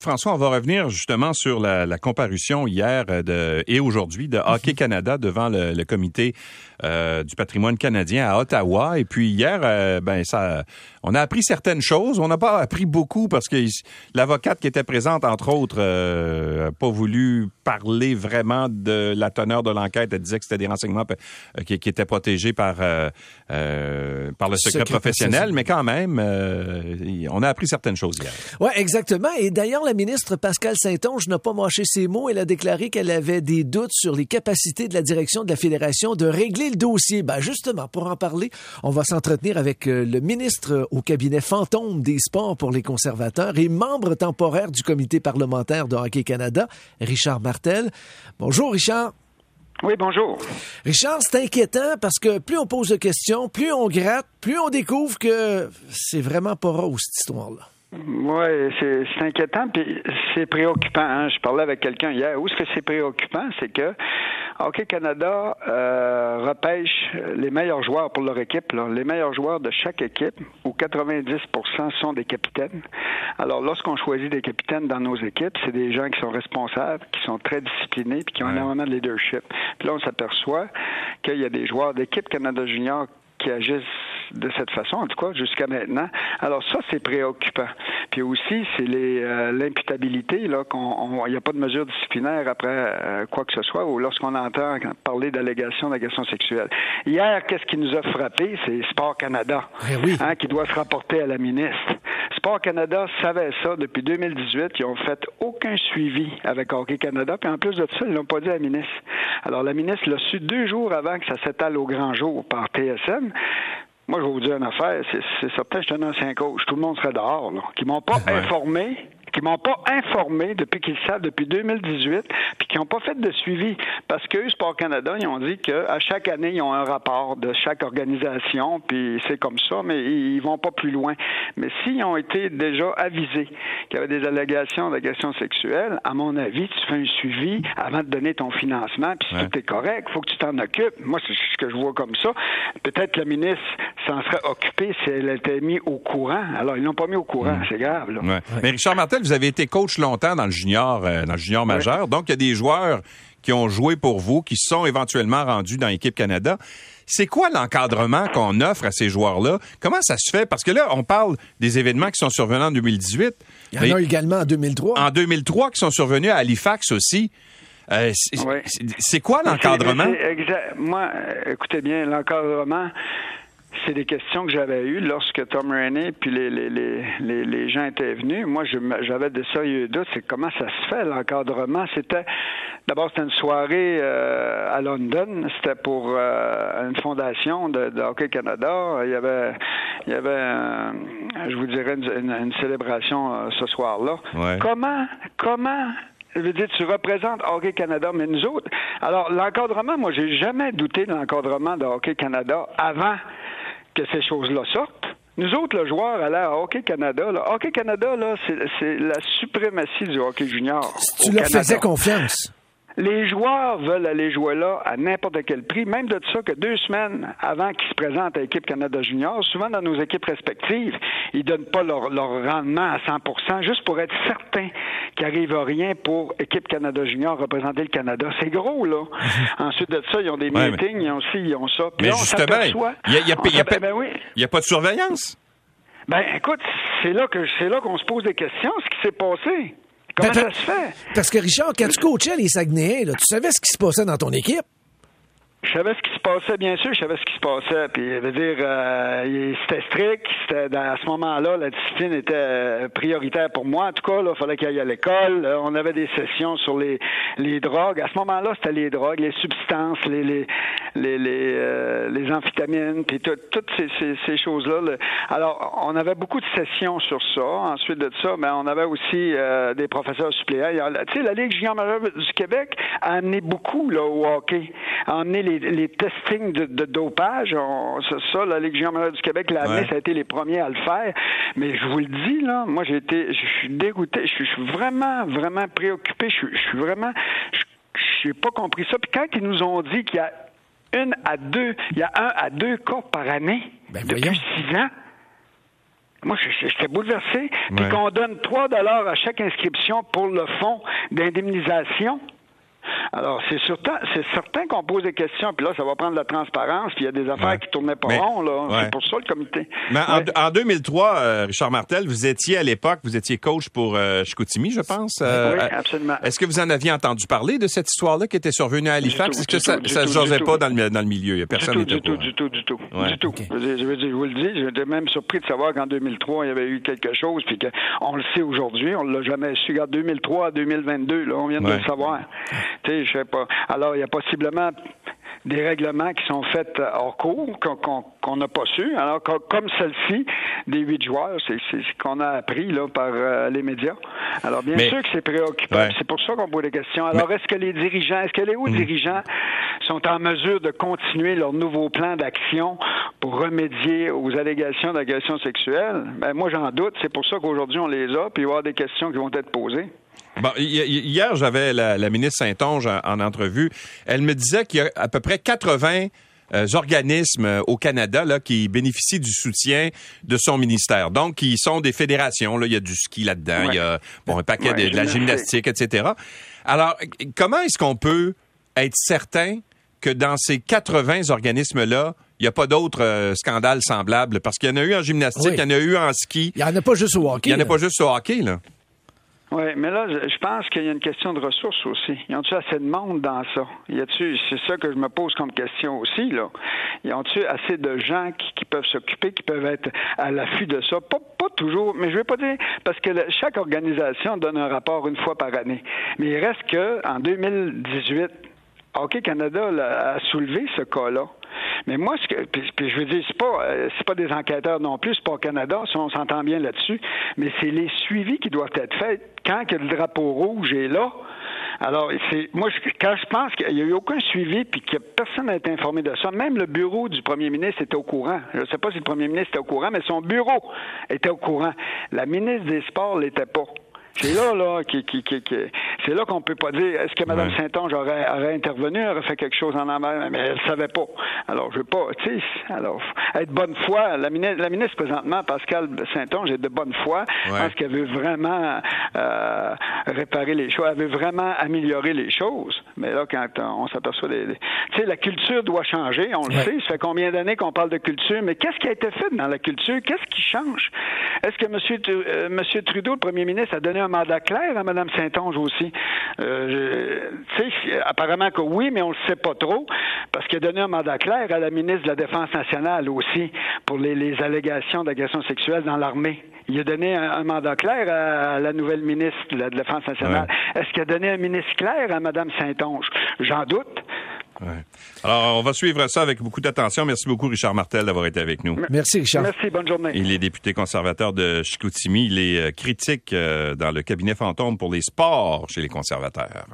François, on va revenir justement sur la, comparution hier euh, de, et aujourd'hui de Hockey mhm. Canada devant le, comité euh, du patrimoine canadien à Ottawa. Et puis hier, euh, ben ça, on a appris certaines choses. On n'a pas appris beaucoup parce que l'avocate qui était présente, entre autres, n'a pas voulu parler vraiment de la teneur de l'enquête. Elle disait que c'était des renseignements qui, étaient protégés par par le secret, professionnel, mais quand même, on a appris certaines choses hier. Ouais, exactement. Et d'ailleurs la ministre Pascal Saint-Onge n'a pas mâché ses mots. Elle a déclaré qu'elle avait des doutes sur les capacités de la direction de la Fédération de régler le dossier. Ben justement, pour en parler, on va s'entretenir avec euh, le ministre au cabinet fantôme des sports pour les conservateurs et membre temporaire du comité parlementaire de Hockey Canada, Richard Martel. Bonjour Richard. Oui, bonjour. Richard, c'est inquiétant parce que plus on pose de questions, plus on gratte, plus on découvre que c'est vraiment pas rose cette histoire-là. Oui, c'est inquiétant, puis c'est préoccupant. Hein. Je parlais avec quelqu'un hier. Où est-ce que c'est préoccupant? C'est que Hockey Canada euh, repêche les meilleurs joueurs pour leur équipe. Les meilleurs joueurs de chaque équipe, où 90% sont des capitaines. Alors, lorsqu'on choisit des capitaines dans nos équipes, c'est des gens qui sont responsables, qui sont très disciplinés, puis qui ont énormément de leadership. Puis là, on s'aperçoit qu'il y a des joueurs d'équipe Canada Junior qui agissent de cette façon, en tout cas jusqu'à maintenant. Alors ça, c'est préoccupant. Puis aussi, c'est euh, l'imputabilité, là, qu'on il n'y a pas de mesure disciplinaire après euh, quoi que ce soit, ou lorsqu'on entend parler d'allégations d'agression sexuelle. Hier, qu'est-ce qui nous a frappé? C'est Sport Canada, eh hein, qui doit se rapporter à la ministre. Sport Canada savait ça depuis 2018. Ils ont fait aucun suivi avec Hockey Canada. Puis en plus de ça, ils l'ont pas dit à la ministre. Alors la ministre l'a su deux jours avant que ça s'étale au grand jour par TSN. Moi, je vais vous dire une affaire. C'est certain, je suis un ancien coach. Tout le monde serait dehors, là. Qui m'ont pas informé qui m'ont pas informé depuis qu'ils savent depuis 2018, puis qui n'ont pas fait de suivi. Parce que Sport Canada, ils ont dit qu'à chaque année, ils ont un rapport de chaque organisation, puis c'est comme ça, mais ils vont pas plus loin. Mais s'ils ont été déjà avisés qu'il y avait des allégations d'agression sexuelle, à mon avis, tu fais un suivi avant de donner ton financement, puis si tout est correct, il faut que tu t'en occupes. Moi, c'est ce que je vois comme ça. Peut-être que la ministre s'en serait occupée si elle était mise au courant. Alors, ils l'ont pas mis au courant, mm. c'est grave. Là. Mais Richard Martel, vous avez été coach longtemps dans le junior, euh, dans le junior majeur. Donc, il y a des joueurs qui ont joué pour vous, qui sont éventuellement rendus dans l'équipe Canada. C'est quoi l'encadrement qu'on offre à ces joueurs-là? Comment ça se fait? Parce que là, on parle des événements qui sont survenus en 2018. Il y en a également en 2003. En 2003, qui sont survenus à Halifax aussi. Euh, c'est quoi l'encadrement? Moi, euh, écoutez bien, l'encadrement, c'est des questions que j'avais eues lorsque Tom Rainey puis les, les, les, les, gens étaient venus. Moi, j'avais des sérieux doutes. C'est comment ça se fait, l'encadrement. C'était d'abord c'était une soirée euh, à London. C'était pour euh, une fondation de, Hockey Canada. Il y avait il y avait je vous dirais une, célébration euh, ce soir-là. Comment comment je veux dire, tu représentes Hockey Canada, mais nous autres? Alors, l'encadrement, moi, j'ai jamais douté de l'encadrement de Hockey Canada avant que ces choses-là sortent. Nous autres, le joueur allait à Hockey Canada. Là. Hockey Canada, là, c'est la suprématie du hockey junior. tu leur faisais confiance. Les joueurs veulent aller jouer là à n'importe quel prix, même de ça que deux semaines avant qu'ils se présentent à l'équipe Canada Junior, souvent dans nos équipes respectives, ils donnent pas leur, rendement à 100% juste pour être certains qu'il n'arrive rien pour équipe Canada Junior représenter le Canada. C'est gros, là. Ensuite de ça, ils ont des meetings, ils ont ci, ils ont ça. mais justement, il n'y a, a, pas de surveillance. Ben, écoute, c'est là que c'est là qu'on se pose des questions, ce qui s'est passé. Comment ça se fait? Parce que Richard, quand tu coachais les Saguenayens, tu savais ce qui se passait dans ton équipe. Je savais ce qui se passait, bien sûr, je savais ce qui se passait. Puis, je veux dire, euh, c'était strict. C'était à ce moment-là, la discipline était euh, prioritaire pour moi. En tout cas, il fallait qu'il aille à l'école. Euh, on avait des sessions sur les, les drogues. À ce moment-là, c'était les drogues, les substances, les les les les, les amphétamines, puis toutes ces, ces, ces choses-là. Alors, on avait beaucoup de sessions sur ça. Ensuite de ça, mais ben, on avait aussi des professeurs suppléants. Tu sais, la Ligue junior majeure du Québec a amené beaucoup là, au hockey, a amené les, testings de, dopage, ça, la Ligue majeure du Québec l'a amené, ça a été les premiers à le faire. Mais je vous le dis, là, moi, j'ai été, je suis dégoûté, je suis vraiment, vraiment préoccupé, je suis vraiment, je n'ai pas compris ça. Puis quand ils nous ont dit qu'il y a une à deux, il y a un à deux cas par année ben depuis six ans, Moi, j'étais bouleversé. Puis qu'on donne 3 dollars à chaque inscription pour le fonds d'indemnisation. Alors, c'est certain, c'est certain qu'on pose des questions, puis là, ça va prendre de la transparence, puis il y a des affaires qui tournaient pas rond, là. C'est pour ça le comité. Mais en, 2003, euh, Richard Martel, vous étiez à l'époque, vous étiez coach pour euh, Chicoutimi, je pense. Euh, oui, absolument. Est-ce que vous en aviez entendu parler de cette histoire-là qui était survenue à Halifax? Est-ce que ça, ne se jasait pas dans le, dans le milieu? Il y a personne du tout, du tout, du tout, du tout. Je, je, vous le dis, j'étais même surpris de savoir qu'en 2003, il y avait eu quelque chose, puis qu'on le sait aujourd'hui, on l'a jamais su. En 2003 à 2022, là, on vient de le savoir je sais pas. Alors, il y a possiblement des règlements qui sont faits hors cours qu'on n'a pas su. Alors, comme celle-ci, des huit joueurs, c'est ce qu'on a appris là, par euh, les médias. Alors, bien sûr que c'est préoccupant. C'est pour ça qu'on pose des questions. Alors, est-ce que les dirigeants, est-ce que les hauts hmm. dirigeants sont en mesure de continuer leur nouveau plan d'action pour remédier aux allégations d'agression sexuelle? Ben, moi, j'en doute. C'est pour ça qu'aujourd'hui, on les a, puis il va y avoir des questions qui vont être posées. Bon, hier, j'avais la, ministre Saint-Onge en, entrevue. Elle me disait qu'il y a à peu près 80 euh, organismes euh, au Canada là, qui bénéficient du soutien de son ministère. Donc, qui sont des fédérations. Là. Il y a du ski là-dedans, il y a bon, un paquet de, la gymnastique, etc. Alors, comment est-ce qu'on peut être certain que dans ces 80 organismes-là, il n'y a pas d'autres euh, scandales semblables? Parce qu'il y en a eu en gymnastique, il y en a eu en ski. Il n'y en a pas juste au hockey. Il n'y en a pas juste au hockey, là. Oui, mais là, je pense qu'il y a une question de ressources aussi. Y a-tu assez de monde dans ça? Y a-tu, c'est ça que je me pose comme question aussi, là. Y a-tu assez de gens qui, peuvent s'occuper, qui peuvent être à l'affût de ça? Pas, pas toujours, mais je vais pas dire, parce que chaque organisation donne un rapport une fois par année. Mais il reste que, en 2018, Hockey Canada a soulevé ce cas-là. Mais moi, ce que, je veux dire, c'est pas, euh, c'est pas des enquêteurs non plus, c'est pas au Canada, si on s'entend bien là-dessus, mais c'est les suivis qui doivent être faits quand que le drapeau rouge est là. Alors, c'est moi, quand je pense qu'il n'y a eu aucun suivi puis que personne n'a été informé de ça, même le bureau du premier ministre était au courant. Je ne sais pas si le premier ministre était au courant, mais son bureau était au courant. La ministre des Sports l'était pas. C'est là, là, qui, qui, qui, c'est là qu'on peut pas dire est-ce que Mme Saint-Onge aurait, aurait, intervenu, aurait fait quelque chose en amont, mais elle savait pas. Alors, je veux pas, tu sais, alors, être bonne foi, la ministre, la ministre présentement, Pascal Saint-Onge, est de bonne foi. Je pense qu'elle veut vraiment euh, réparer les choses, elle veut vraiment améliorer les choses. Mais là, quand on s'aperçoit des, tu sais, la culture doit changer, on le sait. Ça fait combien d'années qu'on parle de culture, mais qu'est-ce qui a été fait dans la culture? Qu'est-ce qui change? Est-ce que M. Euh, Monsieur Trudeau, le premier ministre, a donné un mandat clair à Mme Saint-Onge aussi? Euh, apparemment que oui, mais on ne le sait pas trop, parce qu'il a donné un mandat clair à la ministre de la Défense nationale aussi pour les, allégations d'agression sexuelle dans l'armée. Il a donné un, mandat clair à la nouvelle ministre de la Défense nationale. Est-ce qu'il a donné un ministre clair à Mme Saint-Onge? J'en doute. Alors, on va suivre ça avec beaucoup d'attention. Merci beaucoup, Richard Martel, d'avoir été avec nous. Merci, Richard. Merci, bonne journée. Il est député conservateur de Chicoutimi. Il est euh, critique euh, dans le cabinet fantôme pour les sports chez les conservateurs.